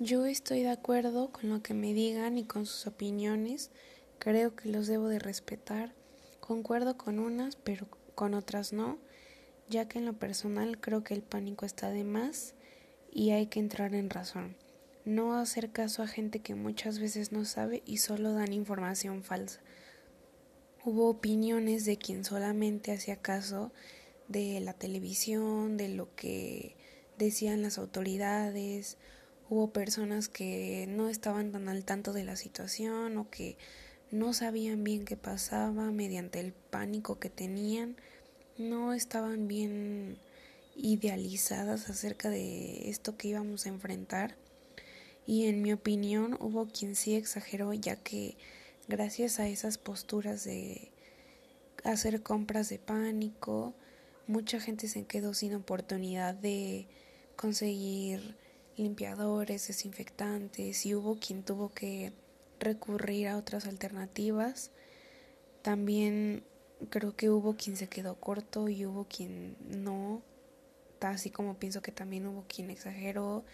Yo estoy de acuerdo con lo que me digan y con sus opiniones. Creo que los debo de respetar. Concuerdo con unas, pero con otras no, ya que en lo personal creo que el pánico está de más y hay que entrar en razón. No hacer caso a gente que muchas veces no sabe y solo dan información falsa. Hubo opiniones de quien solamente hacía caso de la televisión, de lo que decían las autoridades, hubo personas que no estaban tan al tanto de la situación o que no sabían bien qué pasaba mediante el pánico que tenían, no estaban bien idealizadas acerca de esto que íbamos a enfrentar. Y en mi opinión hubo quien sí exageró ya que gracias a esas posturas de hacer compras de pánico mucha gente se quedó sin oportunidad de conseguir limpiadores, desinfectantes y hubo quien tuvo que recurrir a otras alternativas. También creo que hubo quien se quedó corto y hubo quien no, así como pienso que también hubo quien exageró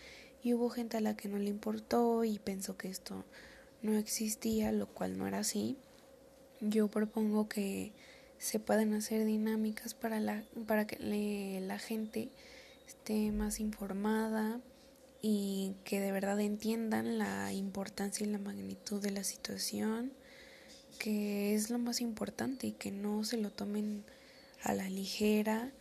y hubo gente a la que no le importó y pensó que esto no existía, lo cual no era así. Yo propongo que se puedan hacer dinámicas para, la, para que la gente esté más informada que de verdad entiendan la importancia y la magnitud de la situación, que es lo más importante y que no se lo tomen a la ligera,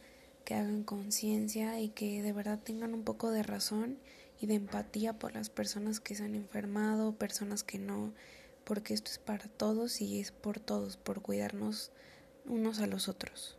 que hagan conciencia y que de verdad tengan un poco de razón y de empatía por las personas que se han enfermado, personas que no, porque esto es para todos y es por todos, por cuidarnos unos a los otros.